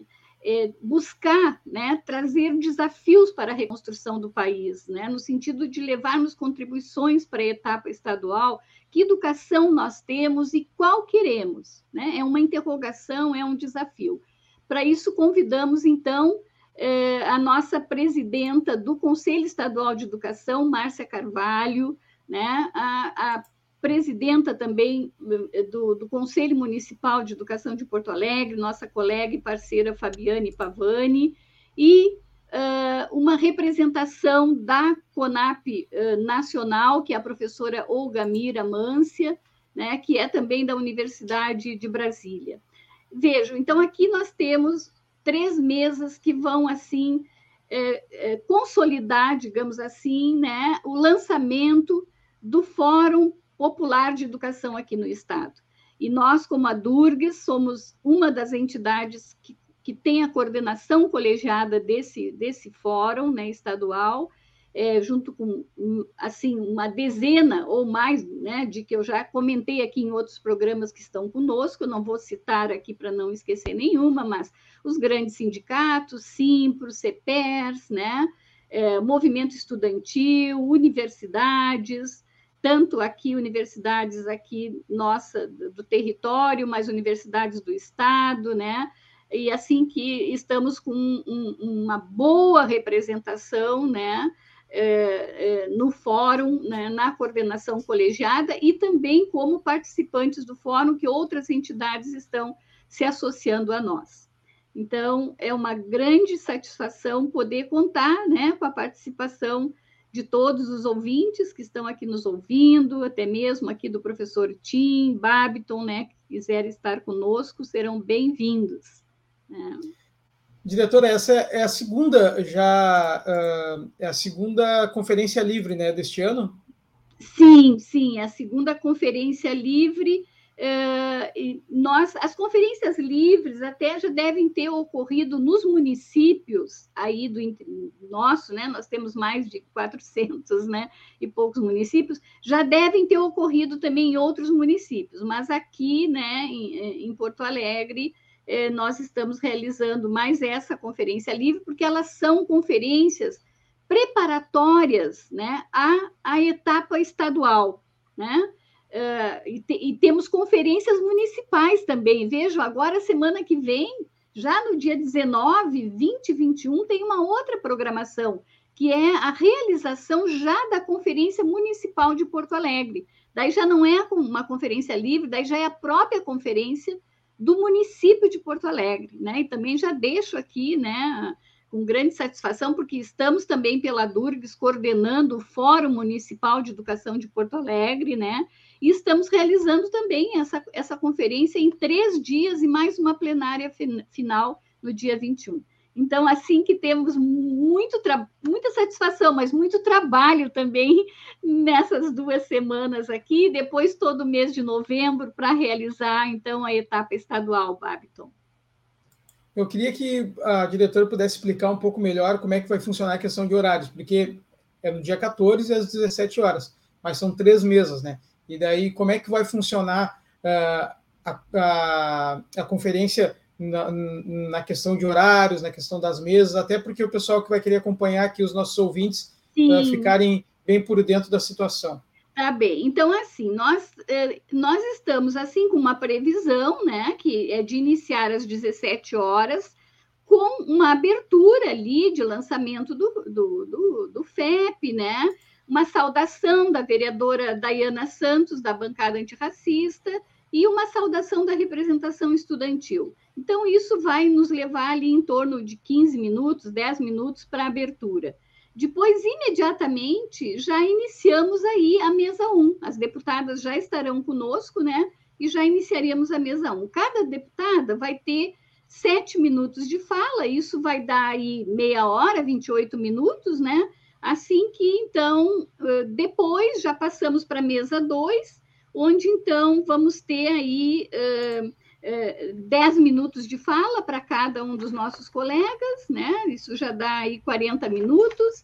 é, buscar né, trazer desafios para a reconstrução do país, né, no sentido de levarmos contribuições para a etapa estadual, que educação nós temos e qual queremos. Né? É uma interrogação, é um desafio. Para isso, convidamos, então, eh, a nossa presidenta do Conselho Estadual de Educação, Márcia Carvalho, né, a, a presidenta também eh, do, do, Conselho Municipal de Educação de Porto Alegre, nossa colega e parceira Fabiane Pavani, e uh, uma representação da CONAP uh, nacional, que é a professora Olga Mira Mância, né, que é também da Universidade de Brasília. Vejo, então aqui nós temos três mesas que vão assim é, é, consolidar, digamos assim, né, o lançamento do Fórum Popular de Educação aqui no Estado. E nós, como a Durgues, somos uma das entidades que, que tem a coordenação colegiada desse, desse fórum né, estadual, é, junto com assim uma dezena ou mais, né, de que eu já comentei aqui em outros programas que estão conosco, não vou citar aqui para não esquecer nenhuma, mas os grandes sindicatos, Simpro, CEPERS, né, é, movimento estudantil, universidades, tanto aqui universidades aqui nossa do território, mas universidades do estado, né? E assim que estamos com um, uma boa representação, né? É, é, no fórum, né, na coordenação colegiada e também como participantes do fórum que outras entidades estão se associando a nós. Então, é uma grande satisfação poder contar né, com a participação de todos os ouvintes que estão aqui nos ouvindo, até mesmo aqui do professor Tim, Babiton, né, que quiserem estar conosco, serão bem-vindos. Né? Diretora, essa é a segunda já uh, é a segunda conferência livre, né, deste ano? Sim, sim, é a segunda conferência livre. Uh, nós, as conferências livres até já devem ter ocorrido nos municípios aí do nosso, né? Nós temos mais de 400, né? E poucos municípios já devem ter ocorrido também em outros municípios, mas aqui, né? Em, em Porto Alegre é, nós estamos realizando mais essa conferência livre, porque elas são conferências preparatórias né, à, à etapa estadual. Né? E, te, e, temos conferências municipais também. Vejo, agora, semana que vem, já no dia 19, 20 e 21, tem uma outra programação, que é a realização já da Conferência Municipal de Porto Alegre. Daí já não é uma conferência livre, daí já é a própria conferência do município de Porto Alegre, né? E também já deixo aqui, né, com grande satisfação, porque estamos também pela Durgs coordenando o Fórum Municipal de Educação de Porto Alegre, né? E estamos realizando também essa, essa conferência em três dias e mais uma plenária final no dia 21. Então, assim que temos muito muita satisfação, mas muito trabalho também nessas duas semanas aqui, depois todo mês de novembro para realizar então a etapa estadual, Babiton. Eu queria que a diretora pudesse explicar um pouco melhor como é que vai funcionar a questão de horários, porque é no dia 14 às 17 horas, mas são três mesas, né? E daí, como é que vai funcionar uh, a, a, a conferência na, na, questão de horários, na questão das mesas, até porque o pessoal que vai querer acompanhar aqui, os nossos ouvintes, uh, ficarem bem por dentro da situação. Tá bem. Então, assim, nós, eh, nós estamos assim com uma previsão, né, que é de iniciar às 17 horas, com uma abertura ali de lançamento do, do, do, do FEP, né? Uma saudação da vereadora Dayana Santos, da bancada antirracista, e uma saudação da representação estudantil. Então, isso vai nos levar ali em torno de 15 minutos, 10 minutos para a abertura. Depois, imediatamente, já iniciamos aí a mesa 1. As deputadas já estarão conosco, né? E já iniciaríamos a mesa 1. Cada deputada vai ter sete minutos de fala, isso vai dar aí meia hora, 28 minutos, né? Assim que, então, depois já passamos para a mesa 2, onde então vamos ter aí uh, uh, 10 minutos de fala para cada um dos nossos colegas, né? Isso já dá aí 40 minutos,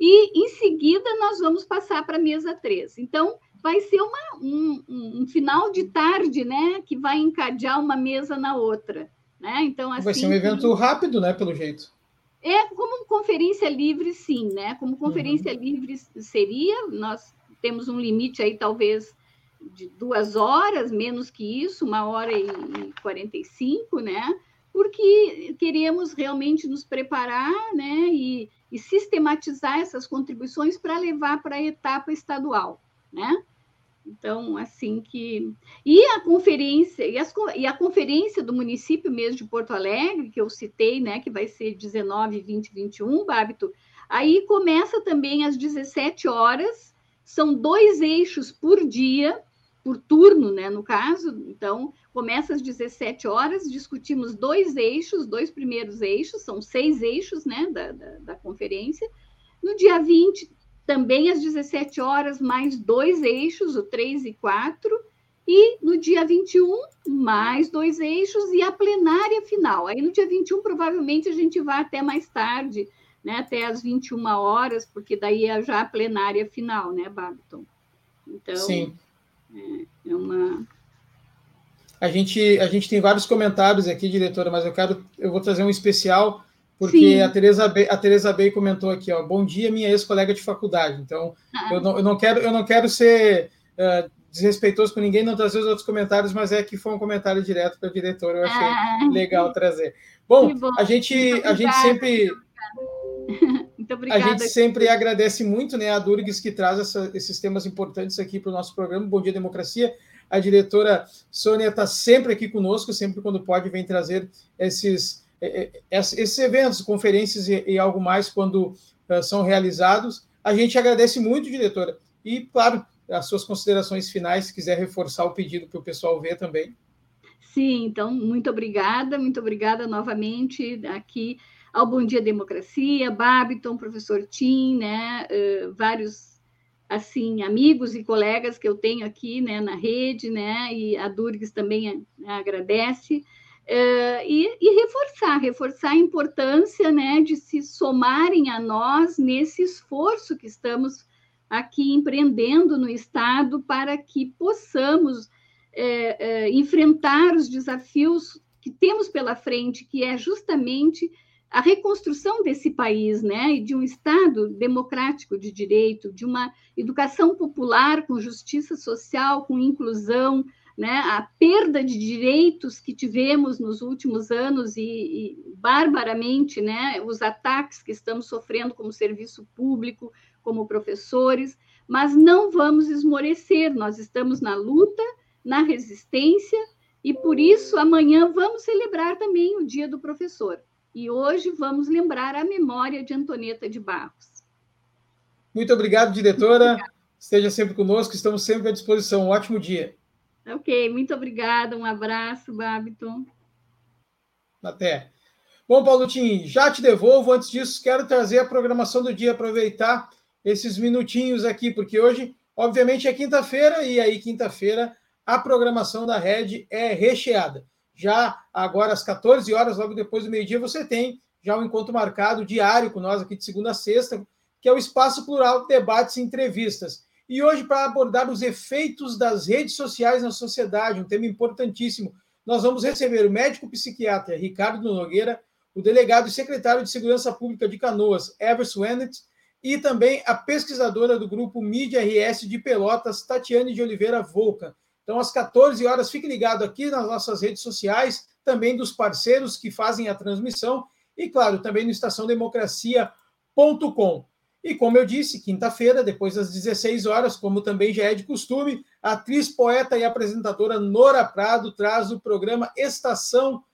e em seguida nós vamos passar para a mesa 3. Então, vai ser uma, um, um, final de tarde, né? Que vai encadear uma mesa na outra. Né? Então, assim, vai ser um evento rápido, né? Pelo jeito. É como conferência livre, sim, né? Como conferência uhum. livre seria, nós temos um limite aí, talvez, de duas horas, menos que isso, uma hora e quarenta e cinco, né? Porque queremos realmente nos preparar, né? E, e sistematizar essas contribuições para levar para a etapa estadual, né? Então, assim que. E a conferência, e, as, e, a conferência do município mesmo de Porto Alegre, que eu citei, né, que vai ser 19, 20, 21, Bábito, aí começa também às 17 horas, são dois eixos por dia, por turno, né, no caso, então começa às 17 horas, discutimos dois eixos, dois primeiros eixos, são seis eixos, né, da, da, da conferência. No dia 20, também às 17 horas, mais dois eixos, o 3 e 4, e no dia 21, mais dois eixos e a plenária final. Aí no dia 21, provavelmente a gente vai até mais tarde, né, até às 21 horas, porque daí é já a plenária final, né, Babiton? Então, Sim. É, é uma. A gente, a gente tem vários comentários aqui, diretora, mas eu quero, eu vou trazer um especial porque Sim. a Teresa Bey, a Teresa Bey comentou aqui, ó, bom dia, minha ex-colega de faculdade. Então, ah. eu, não, eu, não quero, eu não quero ser uh, desrespeitoso com ninguém, não trazer os outros comentários, mas é que foi um comentário direto para a diretora, eu achei ah. legal trazer. Bom, bom, a gente, a gente sempre... Muito obrigada. A gente sempre agradece muito né, a Durgues que traz essa, esses temas importantes aqui para o nosso programa. Bom dia, democracia. A diretora Sônia está sempre aqui conosco, sempre quando pode, vem trazer esses esses eventos, conferências e, algo mais, quando uh, são realizados. A gente agradece muito, diretora. E, claro, as suas considerações finais, se quiser reforçar o pedido para o pessoal ver também. Sim, então, muito obrigada, muito obrigada novamente aqui ao Bom Dia Democracia, Babiton, professor Tim, né, uh, vários, assim, amigos e colegas que eu tenho aqui, né, na rede, né, e a Durgues também agradece. Uh, e, e, reforçar, reforçar a importância né, de se somarem a nós nesse esforço que estamos aqui empreendendo no Estado para que possamos é, é, enfrentar os desafios que temos pela frente, que é justamente a reconstrução desse país, né, e de um Estado democrático de direito, de uma educação popular com justiça social, com inclusão, né, a perda de direitos que tivemos nos últimos anos e, e, barbaramente, né, os ataques que estamos sofrendo como serviço público, como professores, mas não vamos esmorecer, nós estamos na luta, na resistência, e por isso amanhã vamos celebrar também o Dia do Professor. E hoje vamos lembrar a memória de Antonieta de Barros. Muito obrigado, diretora. Esteja sempre conosco, estamos sempre à disposição. Um ótimo dia. Ok, muito obrigada. Um abraço, Babiton. Até. Bom, Paulo Tim, já te devolvo. Antes disso, quero trazer a programação do dia, aproveitar esses minutinhos aqui, porque hoje, obviamente, é quinta-feira, e aí, quinta-feira, a programação da Rede é recheada. Já agora, às 14 horas, logo depois do meio-dia, você tem já um encontro marcado diário com nós aqui de segunda a sexta, que é o Espaço Plural de Debates e Entrevistas. E hoje, para abordar os efeitos das redes sociais na sociedade, um tema importantíssimo, nós vamos receber o médico psiquiatra Ricardo Nogueira, o delegado e secretário de Segurança Pública de Canoas, Everson Wennett, e também a pesquisadora do grupo Mídia RS de Pelotas, Tatiane de Oliveira Volca. Então, às 14 horas, fique ligado aqui nas nossas redes sociais, também dos parceiros que fazem a transmissão, e, claro, também no estaçãodemocracia.com. E como eu disse, quinta-feira, depois das 16 horas, como também já é de costume, a atriz, poeta e apresentadora Nora Prado traz o programa Estação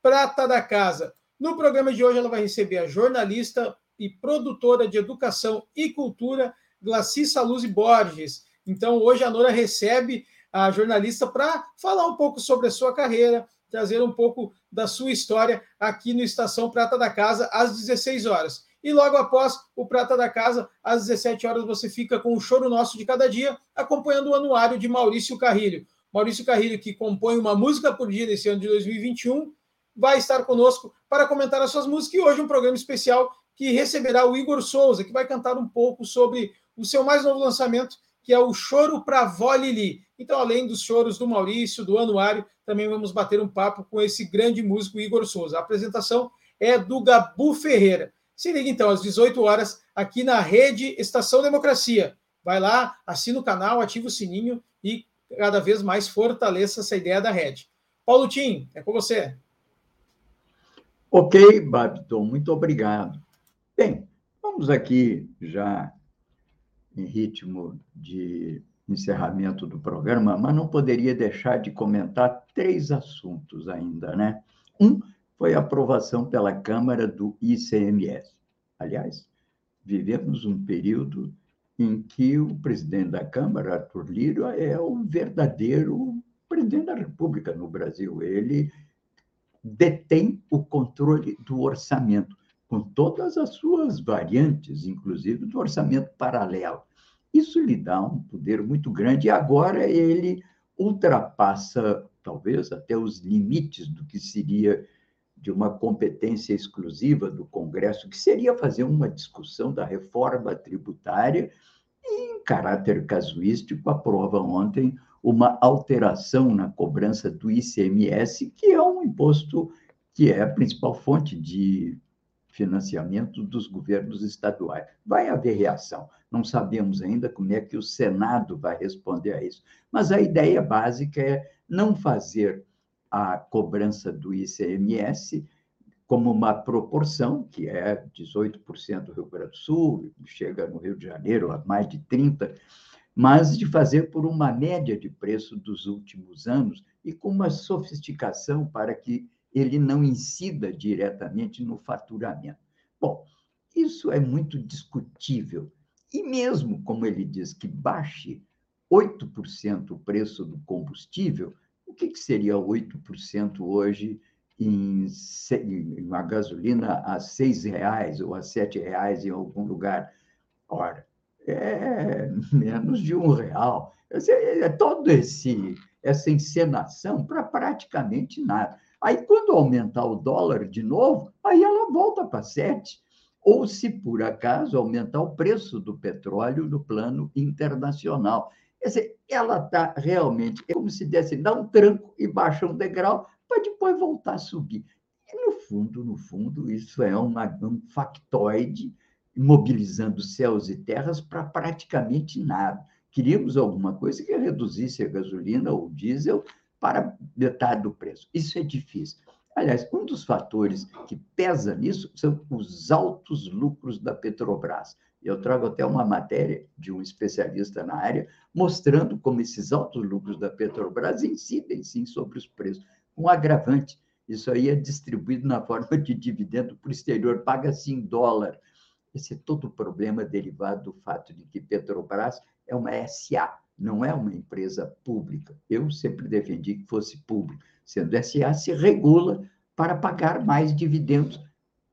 Prata da Casa. No programa de hoje, ela vai receber a jornalista e produtora de educação e cultura, Glaci Saluzzi Borges. Então, hoje a Nora recebe a jornalista para falar um pouco sobre a sua carreira, trazer um pouco da sua história aqui no Estação Prata da Casa, às 16 horas. E logo após o Prata da Casa, às 17 horas, você fica com o Choro Nosso de Cada Dia, acompanhando o anuário de Maurício Carrilho. Maurício Carrilho, que compõe uma música por dia nesse ano de 2021, vai estar conosco para comentar as suas músicas. E hoje um programa especial que receberá o Igor Souza, que vai cantar um pouco sobre o seu mais novo lançamento, que é o Choro para Vó Lili. Então, além dos choros do Maurício, do Anuário, também vamos bater um papo com esse grande músico Igor Souza. A apresentação é do Gabu Ferreira. Se liga então às 18 horas aqui na rede Estação Democracia. Vai lá, assina o canal, ativa o sininho e cada vez mais fortaleça essa ideia da rede. Paulo Tim, é com você. Ok, Babiton, muito obrigado. Bem, vamos aqui já em ritmo de encerramento do programa, mas não poderia deixar de comentar três assuntos ainda, né? Um foi a aprovação pela Câmara do ICMS. Aliás, vivemos um período em que o presidente da Câmara, Arthur Lira, é o verdadeiro presidente da República no Brasil. Ele detém o controle do orçamento, com todas as suas variantes, inclusive do orçamento paralelo. Isso lhe dá um poder muito grande e agora ele ultrapassa, talvez, até os limites do que seria de uma competência exclusiva do Congresso, que seria fazer uma discussão da reforma tributária e, em caráter casuístico, aprova ontem uma alteração na cobrança do ICMS, que é um imposto que é a principal fonte de financiamento dos governos estaduais. Vai haver reação. Não sabemos ainda como é que o Senado vai responder a isso. Mas a ideia básica é não fazer a cobrança do ICMS como uma proporção, que é 18% do Rio Grande do Sul, chega no Rio de Janeiro a mais de 30%, mas de fazer por uma média de preço dos últimos anos e com uma sofisticação para que ele não incida diretamente no faturamento. Bom, isso é muito discutível. E mesmo, como ele diz, que baixe 8% o preço do combustível, que, que seria 8% hoje em, em uma gasolina a R$ reais ou a R$ reais em algum lugar? Ora, é menos de um real. É, é todo esse essa encenação para praticamente nada. Aí, quando aumentar o dólar de novo, aí ela volta para 7. Ou, se por acaso, aumentar o preço do petróleo no plano internacional. Quer dizer, ela está realmente, é como se desse, dá um tranco e baixa um degrau para depois voltar a subir. E, no fundo, no fundo, isso é uma, um factoide mobilizando céus e terras para praticamente nada. Queríamos alguma coisa que reduzisse a gasolina ou o diesel para metade do preço. Isso é difícil. Aliás, um dos fatores que pesa nisso são os altos lucros da Petrobras. Eu trago até uma matéria de um especialista na área mostrando como esses altos lucros da Petrobras incidem sim sobre os preços. Um agravante, isso aí é distribuído na forma de dividendo para o exterior, paga-se em dólar. Esse é todo o problema derivado do fato de que Petrobras é uma SA, não é uma empresa pública. Eu sempre defendi que fosse público. Sendo SA, se regula para pagar mais dividendos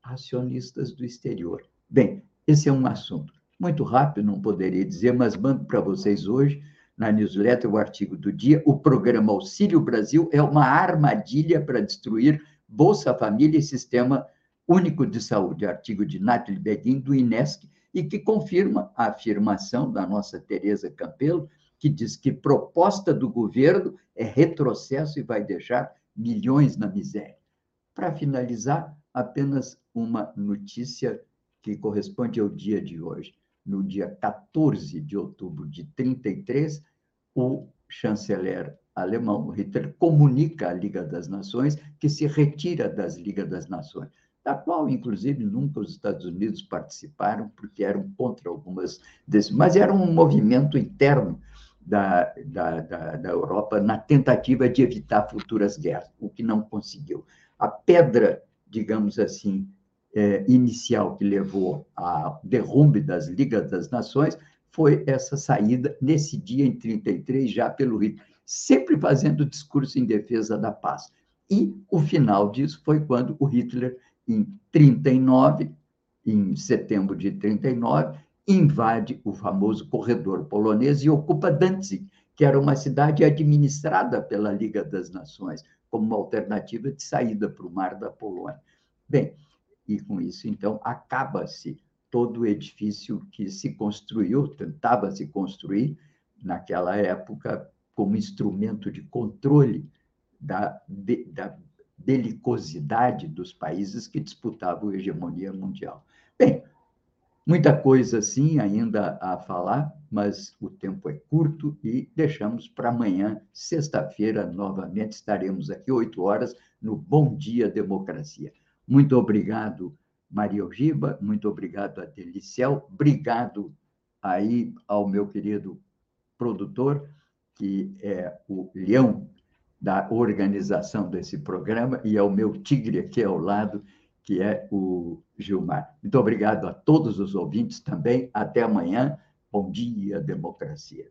a acionistas do exterior. Bem, esse é um assunto muito rápido, não poderia dizer, mas mando para vocês hoje, na newsletter, o artigo do dia. O programa Auxílio Brasil é uma armadilha para destruir Bolsa Família e Sistema Único de Saúde, artigo de Nathalie Beguin, do INESC, e que confirma a afirmação da nossa Tereza Campelo, que diz que proposta do governo é retrocesso e vai deixar milhões na miséria. Para finalizar, apenas uma notícia que corresponde ao dia de hoje. No dia 14 de outubro de 33, o chanceler alemão Hitler comunica à Liga das Nações que se retira das Liga das Nações, da qual, inclusive, nunca os Estados Unidos participaram, porque eram contra algumas desses, mas era um movimento interno da, da, da, da Europa na tentativa de evitar futuras guerras, o que não conseguiu. A pedra, digamos assim, é, inicial que levou ao derrumbe das Ligas das Nações foi essa saída nesse dia, em 33, já pelo Hitler, sempre fazendo discurso em defesa da paz. E o final disso foi quando o Hitler, em 39, em setembro de 39, invade o famoso corredor polonês e ocupa Danzig, que era uma cidade administrada pela Liga das Nações, como uma alternativa de saída para o mar da Polônia. Bem, e com isso, então, acaba-se todo o edifício que se construiu, tentava se construir naquela época como instrumento de controle da, da belicosidade dos países que disputavam a hegemonia mundial. Bem, Muita coisa, sim, ainda a falar, mas o tempo é curto e deixamos para amanhã, sexta-feira, novamente estaremos aqui, oito horas, no Bom Dia Democracia. Muito obrigado, Maria Ogiba, muito obrigado a Delicel, obrigado aí ao meu querido produtor, que é o leão da organização desse programa, e é o meu tigre aqui ao lado, que é o Gilmar. Muito obrigado a todos os ouvintes também. Até amanhã. Bom dia, democracia.